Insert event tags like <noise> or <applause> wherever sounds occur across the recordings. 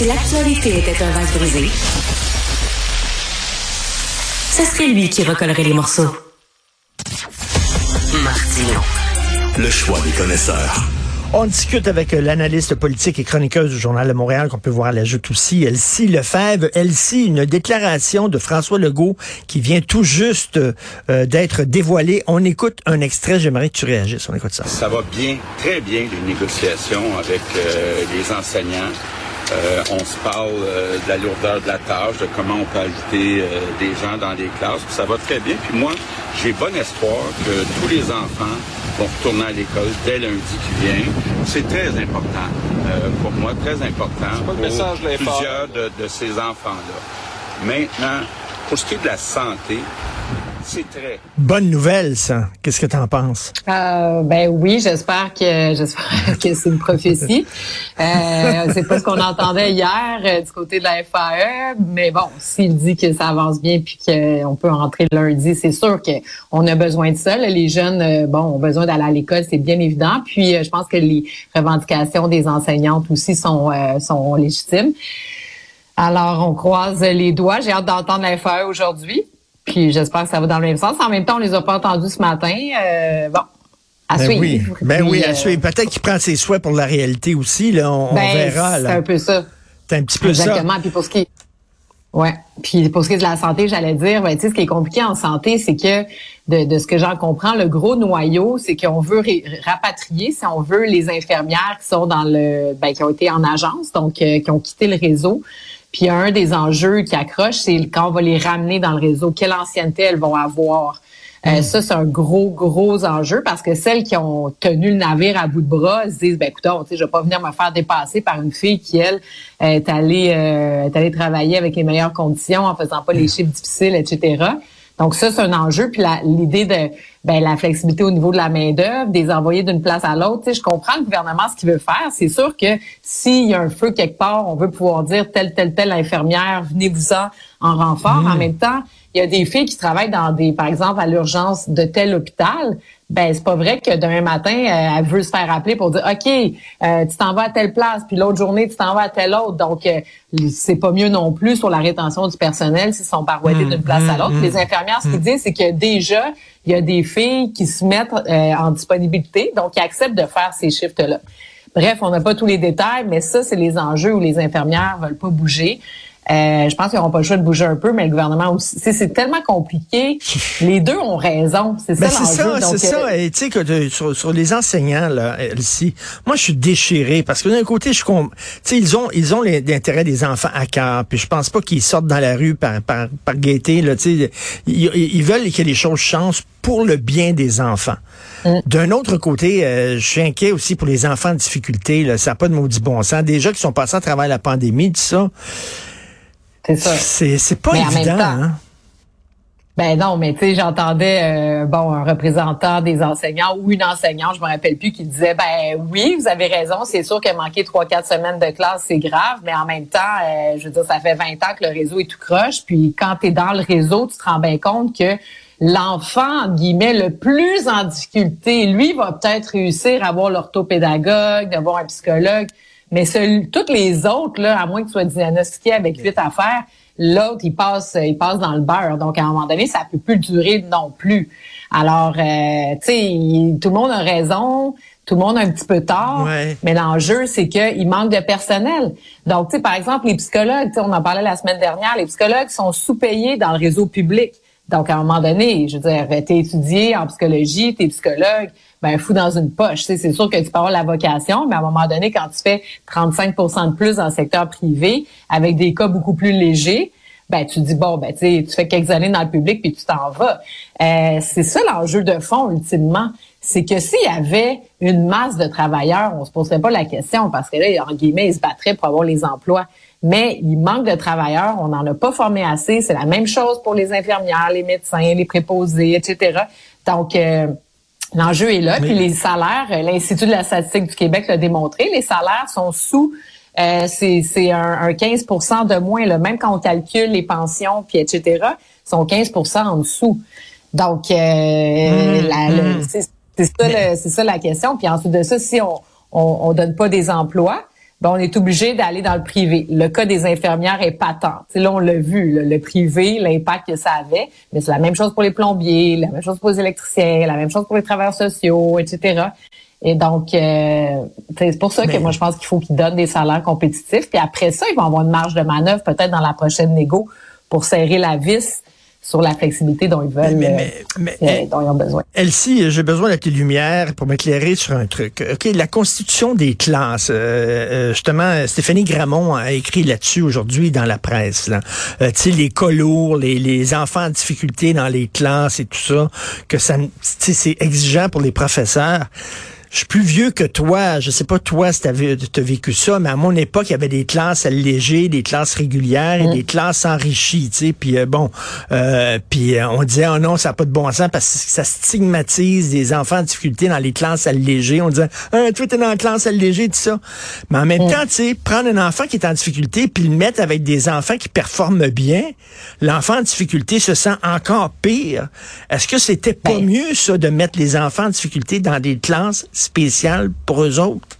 Si l'actualité était un vase brisé, ce serait lui qui recollerait les morceaux. Martino. Le choix des connaisseurs. On discute avec euh, l'analyste politique et chroniqueuse du Journal de Montréal, qu'on peut voir à la joute aussi, Elsie Lefebvre. Elsie, une déclaration de François Legault qui vient tout juste euh, d'être dévoilée. On écoute un extrait, j'aimerais que tu réagisses. On écoute ça. Ça va bien, très bien, les négociations avec euh, les enseignants. Euh, on se parle euh, de la lourdeur de la tâche, de comment on peut ajouter euh, des gens dans les classes. Puis ça va très bien. Puis moi, j'ai bon espoir que tous les enfants vont retourner à l'école dès lundi qui vient. C'est très important pour moi, très important pour plusieurs de, de ces enfants-là. Maintenant, pour ce qui est de la santé, c'est très. Bonne nouvelle, ça. Qu'est-ce que tu en penses? Euh, ben oui, j'espère que <laughs> j'espère que c'est une prophétie. euh, c'est pas ce qu'on entendait hier euh, du côté de la FAE, mais bon, s'il dit que ça avance bien puis qu'on peut rentrer lundi, c'est sûr qu'on a besoin de ça. Les jeunes, euh, bon, ont besoin d'aller à l'école, c'est bien évident. Puis euh, je pense que les revendications des enseignantes aussi sont sont légitimes. Alors, on croise les doigts. J'ai hâte d'entendre la FAE aujourd'hui. Puis j'espère que ça va dans le même sens. En même temps, on les a pas entendus ce matin. Euh, bon. À ben suivre. Oui. Ben oui, à euh, suivre. Peut-être qu'il prend ses souhaits pour la réalité aussi. Là. On, ben, on verra. C'est un peu ça. C'est un petit peu Exactement. ça. Puis pour ce qui Ouais. Puis pour ce qui est de la santé, j'allais dire, ben, tu sais, ce qui est compliqué en santé, c'est que de, de, ce que j'en comprends, le gros noyau, c'est qu'on veut rapatrier, si on veut, les infirmières qui sont dans le, ben, qui ont été en agence, donc euh, qui ont quitté le réseau. Puis un des enjeux qui accroche, c'est quand on va les ramener dans le réseau, quelle ancienneté elles vont avoir. Euh, ça, c'est un gros, gros enjeu parce que celles qui ont tenu le navire à bout de bras se disent, ben écoute, je vais pas venir me faire dépasser par une fille qui, elle, est allée, euh, est allée travailler avec les meilleures conditions en faisant pas les chiffres difficiles, etc. Donc ça, c'est un enjeu. Puis l'idée de ben, la flexibilité au niveau de la main-d'œuvre, des envoyer d'une place à l'autre. Je comprends le gouvernement ce qu'il veut faire. C'est sûr que s'il y a un feu quelque part, on veut pouvoir dire telle, telle, telle infirmière, venez-vous-en en renfort. En même temps, il y a des filles qui travaillent dans des, par exemple, à l'urgence de tel hôpital. Ben, c'est pas vrai que demain matin, euh, elle veut se faire appeler pour dire, OK, euh, tu t'en vas à telle place, puis l'autre journée, tu t'en vas à telle autre. Donc, euh, c'est pas mieux non plus sur la rétention du personnel s'ils sont barouettés d'une place à l'autre. Les infirmières, ce qu'ils disent, c'est que déjà, il y a des filles qui se mettent en disponibilité, donc qui acceptent de faire ces shifts-là. Bref, on n'a pas tous les détails, mais ça, c'est les enjeux où les infirmières veulent pas bouger. Euh, je pense qu'ils n'auront pas le choix de bouger un peu, mais le gouvernement aussi. C'est tellement compliqué. <laughs> Les deux ont raison. C'est ça ben C'est ça, c'est ça. euh, Et tu sais que sur, sur, les enseignants là, ici, moi je suis déchiré parce que d'un côté, je tu sais ils ont ils ont l'intérêt des enfants à cœur. Puis je pense pas qu'ils sortent dans la rue par par, par gaieté. Là, tu sais, ils, ils veulent que les choses changent pour le bien des enfants. Mm. D'un autre côté, euh, je suis inquiet aussi pour les enfants en difficulté. Là, ça n'a pas de maudit bon sens. Déjà qui sont passés à travers la pandémie, tout ça. C'est ça. C'est pas Mais en même évident. temps, hein? Ben non, mais tu sais, j'entendais euh, bon un représentant des enseignants ou une enseignante, je me rappelle plus, qui disait ben oui, vous avez raison, c'est sûr que manquer trois quatre semaines de classe c'est grave, mais en même temps, euh, je veux dire, ça fait 20 ans que le réseau est tout croche, puis quand tu es dans le réseau, tu te rends bien compte que l'enfant guillemets le plus en difficulté, lui va peut-être réussir à avoir l'orthopédagogue, d'avoir un psychologue, mais seul, toutes les autres là, à moins que tu sois diagnostiqué avec huit affaires, l'autre il passe il passe dans le beurre. Donc à un moment donné ça peut plus durer non plus. Alors euh, tu sais tout le monde a raison tout le monde a un petit peu tort Ouais. mais l'enjeu c'est que il manque de personnel. Donc tu sais par exemple les psychologues tu sais, on en parlait la semaine dernière les psychologues sont sous-payés dans le réseau public donc, à un moment donné, je veux dire, t'es étudié en psychologie, t'es psychologue, ben fou dans une poche. C'est sûr que tu peux avoir la vocation, mais à un moment donné, quand tu fais 35% de plus dans le secteur privé, avec des cas beaucoup plus légers, ben tu dis bon, ben tu fais quelques années dans le public puis tu t'en vas. Euh, c'est ça l'enjeu de fond ultimement, c'est que s'il y avait une masse de travailleurs, on se poserait pas la question parce que là, en guillemets, ils se battraient pour avoir les emplois. Mais il manque de travailleurs, on n'en a pas formé assez. C'est la même chose pour les infirmières, les médecins, les préposés, etc. Donc, euh, l'enjeu est là. Puis les salaires, euh, l'Institut de la statistique du Québec l'a démontré, les salaires sont sous euh, c'est un, un 15 de moins. Là. Même quand on calcule les pensions, puis etc., sont 15% en dessous. Donc, euh, le- mmh. c'est ça, ça la question. Puis ensuite de ça, si on on, on donne pas des emplois, ben, on est obligé d'aller dans le privé. Le cas des infirmières est patent. T'sais, là, on l'a vu, le privé, l'impact que ça avait, mais c'est la même chose pour les plombiers, la même chose pour les électriciens, la même chose pour les travailleurs sociaux, etc. Et donc, euh, c'est pour ça que moi, je pense qu'il faut qu'ils donnent des salaires compétitifs. Puis après ça, ils vont avoir une marge de manœuvre peut-être dans la prochaine négo pour serrer la vis sur la flexibilité dont ils veulent, mais, mais, euh, mais, dont ils ont besoin. Elsie, j'ai besoin de tes lumières pour m'éclairer sur un truc. Ok, la constitution des classes. Euh, euh, justement, Stéphanie Gramont a écrit là-dessus aujourd'hui dans la presse. Là. Euh, tu sais, les colours, les, les enfants en difficulté dans les classes et tout ça, que ça, c'est exigeant pour les professeurs je suis plus vieux que toi. Je sais pas toi si tu as vécu ça, mais à mon époque, il y avait des classes allégées, des classes régulières et mm. des classes enrichies. Tu sais, puis euh, bon, euh, puis euh, on disait oh non, ça n'a pas de bon sens parce que ça stigmatise des enfants en difficulté dans les classes allégées. On disait ah, toi t'es dans la classe allégée, tout ça. Mais en même mm. temps, tu sais, prendre un enfant qui est en difficulté puis le mettre avec des enfants qui performent bien, l'enfant en difficulté se sent encore pire. Est-ce que c'était pas ben. mieux ça de mettre les enfants en difficulté dans des classes spécial pour eux autres?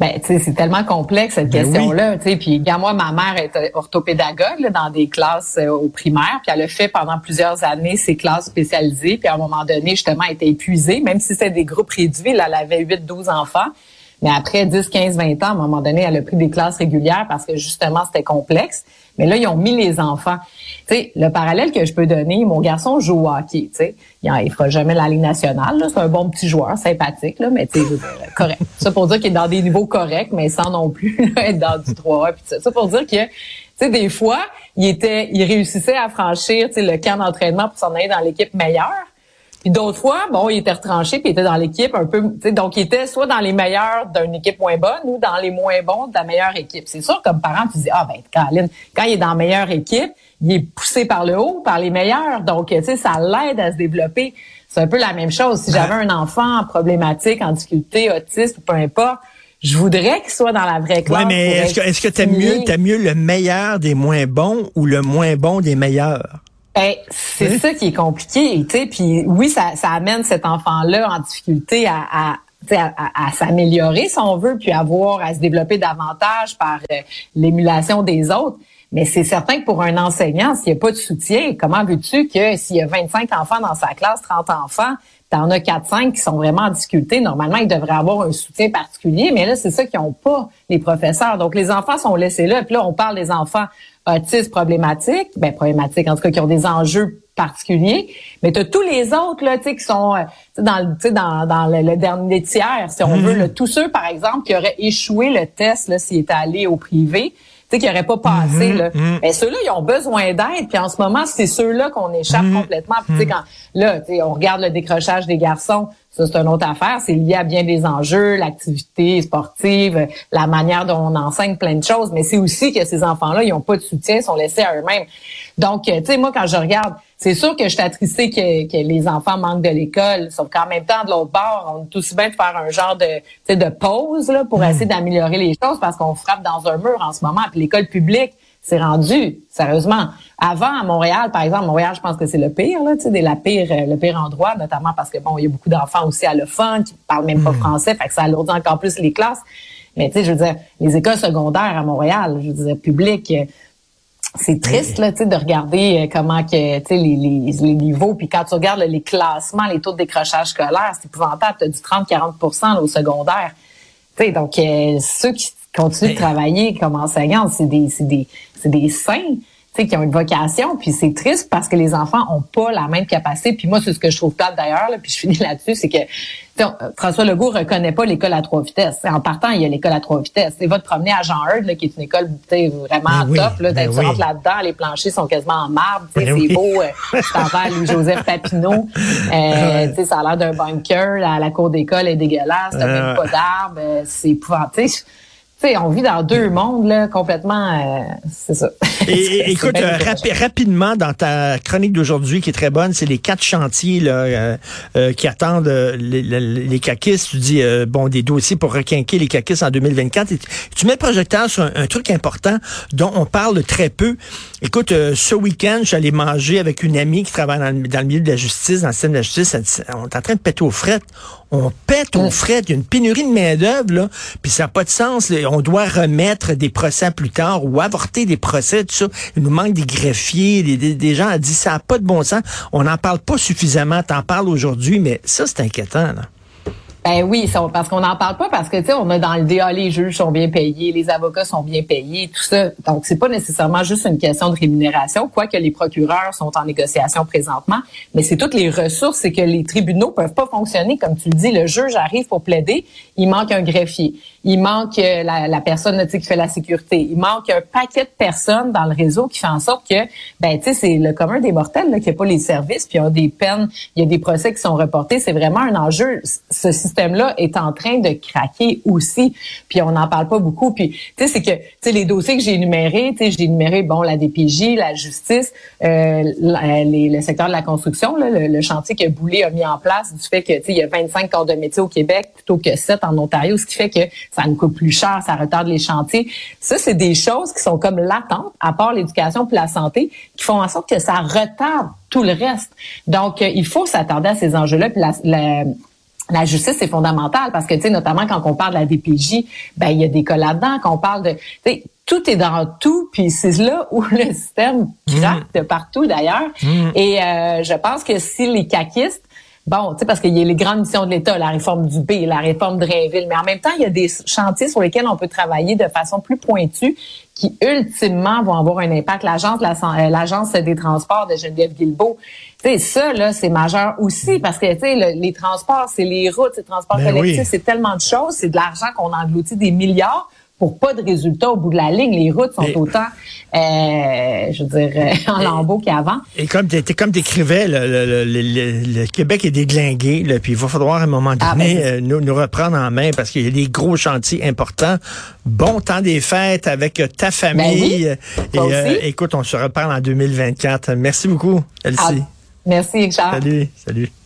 Ben, c'est tellement complexe cette ben question-là. Sais, puis, moi, ma mère est orthopédagogue dans des classes euh, au primaire, puis elle a fait pendant plusieurs années ces classes spécialisées, puis à un moment donné, justement, elle était épuisée, même si c'était des groupes réduits, là, elle avait 8-12 enfants. Mais après 10, 15, 20 ans, à un moment donné, elle a pris des classes régulières parce que justement, c'était complexe. Mais là, ils ont mis les enfants. Tu sais, le parallèle que je peux donner, mon garçon joue au hockey, tu sais. Il, fera jamais la Ligue nationale, C'est un bon petit joueur, sympathique, là, mais tu sais, correct. Ça pour dire qu'il est dans des niveaux corrects, mais sans non plus <laughs> être dans du 3 puis ça. ça pour dire que, tu sais, des fois, il était, il réussissait à franchir, le camp d'entraînement pour s'en aller dans l'équipe meilleure. Puis d'autres fois, bon, il était retranché puis il était dans l'équipe un peu, donc il était soit dans les meilleurs d'une équipe moins bonne ou dans les moins bons de la meilleure équipe. C'est sûr, comme parent, tu dis ah ben Caroline, quand il est dans la meilleure équipe, il est poussé par le haut, par les meilleurs, donc tu sais ça l'aide à se développer. C'est un peu la même chose. Si j'avais un enfant problématique, en difficulté, autiste ou peu importe, je voudrais qu'il soit dans la vraie classe. Ouais, mais est-ce que est-ce que t'aimes mieux t'aimes mieux le meilleur des moins bons ou le moins bon des meilleurs? Ben, c'est ça qui est compliqué, tu sais. Puis oui, ça, ça amène cet enfant-là en difficulté à, à à, à, s'améliorer si on veut, puis avoir à se développer davantage par euh, l'émulation des autres. Mais c'est certain que pour un enseignant, s'il n'y a pas de soutien, comment veux-tu que s'il y a 25 enfants dans sa classe, 30 enfants, en as 4-5 qui sont vraiment en difficulté, normalement, ils devraient avoir un soutien particulier, mais là, c'est ça qu'ils n'ont pas, les professeurs. Donc, les enfants sont laissés là. Puis là, on parle des enfants autistes problématiques, ben problématiques, en tout cas, qui ont des enjeux particuliers, mais tu as tous les autres là, qui sont euh, dans, dans, dans le, dernier tiers, si on veut, mm-hmm. tous ceux, par exemple, qui auraient échoué le test s'ils étaient allés au privé, qui n'auraient pas passé. Mm-hmm. là. Mm-hmm. Mais ceux-là, ils ont besoin d'aide. Puis en ce moment, c'est ceux-là qu'on échappe complètement. Puis quand là, on regarde le décrochage des garçons, ça, c'est une autre affaire. C'est lié à bien des enjeux, l'activité sportive, la manière dont on enseigne plein de choses. Mais c'est aussi que ces enfants-là, ils n'ont pas de soutien, sont laissés à eux-mêmes. Donc, tu sais, moi, quand je regarde, c'est sûr que je suis attristée que, que les enfants manquent de l'école. Sauf qu'en même temps, de l'autre bord, on est aussi bien de faire un genre de, de pause là, pour hmm. essayer d'améliorer les choses parce qu'on frappe dans un mur en ce moment. Puis l'école publique, c'est rendu, sérieusement. Avant, à Montréal, par exemple, Montréal, je pense que c'est le pire, là, tu sais, la pire, euh, le pire endroit, notamment parce que bon, il y a beaucoup d'enfants aussi allophones qui parlent même pas hmm. français, fait que ça alourdit encore plus les classes. Mais tu sais, je veux dire, les écoles secondaires à Montréal, je veux dire, publiques, euh, c'est triste là, de regarder euh, comment que les, les, les niveaux. Puis quand tu regardes les classements, les taux de décrochage scolaire, c'est épouvantable. Tu as du 30-40% au secondaire. sais donc, ceux qui continuent de travailler comme enseignants, c'est des, c'est des, c'est des saints sais, qui ont une vocation, puis c'est triste parce que les enfants ont pas la même capacité. Puis moi, c'est ce que je trouve plate d'ailleurs, puis je finis là-dessus, c'est que François Legault reconnaît pas l'école à trois vitesses. En partant, il y a l'école à trois vitesses. Il va te promener à Jean Heard, qui est une école vraiment ben top. Là, ben tu rentres là-dedans, les planchers sont quasiment en marbre. Ben c'est beau. Euh, c'est Louis-Joseph Papineau. <laughs> Euh, ça a l'air d'un bunker. La, la cour d'école est dégueulasse. T'as même euh. pas d'arbre. Euh, c'est épouvantable on vit dans deux mondes là, complètement. Euh, c'est ça. Et, <laughs> écoute, euh, rapidement dans ta chronique d'aujourd'hui qui est très bonne, c'est les quatre chantiers là, euh, qui attendent les, les, caquistes. Tu dis bon des dossiers pour requinquer les caquistes en 2024. Et tu mets le projecteur sur un, truc important dont on parle très peu. Écoute, ce week-end, j'allais manger avec une amie qui travaille dans le, milieu de la justice, dans le système de la justice. on est en train de péter aux frettes On pète aux frais. Il y a une pénurie de main-d'œuvre, là. Puis ça n'a pas de sens. là. On doit remettre des procès plus tard ou avorter des procès, tout ça. Il nous manque des greffiers, des, gens ont dit ça n'a pas de bon sens. On n'en parle pas suffisamment. T'en parles aujourd'hui, mais ça, c'est inquiétant, là. Ben oui, parce qu'on n'en parle pas parce que tu sais, on a dans le DA les juges sont bien payés, les avocats sont bien payés, tout ça. Donc c'est pas nécessairement juste une question de rémunération, quoique les procureurs sont en négociation présentement, mais c'est toutes les ressources, c'est que les tribunaux peuvent pas fonctionner comme tu le dis. Le juge arrive pour plaider, il manque un greffier, il manque euh, la, personne tu sais, qui fait la sécurité, il manque un paquet de personnes dans le réseau qui fait en sorte que ben tu sais c'est le commun des mortels là, qui a pas les services, puis il y a des peines, il y a des procès qui sont reportés. C'est vraiment un enjeu. Système-là est en train de craquer aussi. Puis on n'en parle pas beaucoup. Puis tu sais, c'est que tu sais les dossiers que j'ai énumérés, tu sais, j'ai énuméré bon la DPJ, la justice, euh, les- le secteur de la construction, là, le, le chantier que Boulay a mis en place du fait que tu sais il y a 25 corps de métier au Québec plutôt que 7 en Ontario, ce qui fait que ça nous coûte plus cher, ça retarde les chantiers. Ça, c'est des choses qui sont comme latentes, à part l'éducation puis la santé, qui font en sorte que ça retarde tout le reste. Donc, euh, il faut s'attarder à ces enjeux-là. La justice, c'est fondamental parce que, tu sais, notamment quand on parle de la DPJ, ben il y a des cas là-dedans. Quand on parle de, tu sais, tout est dans tout, puis c'est là où <laughs> le système craque de partout d'ailleurs. Et euh, je pense que si les caquistes Bon, tu sais, parce qu'il y a les grandes missions de l'État, la réforme du B, la réforme de Drainville, mais en même temps, il y a des chantiers sur lesquels on peut travailler de façon plus pointue qui, ultimement, vont avoir un impact. L'agence euh, l'agence des transports de Geneviève Guilbeault, sais, ça, là, c'est majeur aussi parce que, tu sais, le- les transports, c'est les routes, c'est le transport Ben collectif, oui. c'est tellement de choses, c'est de l'argent qu'on engloutit des milliards pour pas de résultats au bout de la ligne. Les routes sont Et- autant, euh, je veux dire, euh, en lambeaux qu'avant. Et comme tu comme t'écrivais, le, le, le, le- le Québec est déglingué, là, puis il va falloir à un moment Ah, donné ben, euh, nous, nous reprendre en main parce qu'il y a des gros chantiers importants. Bon temps des fêtes avec ta famille. Ben oui, Et euh, écoute, on se reparle en 2024. Merci beaucoup, Elsie. Merci, Richard. Salut, salut.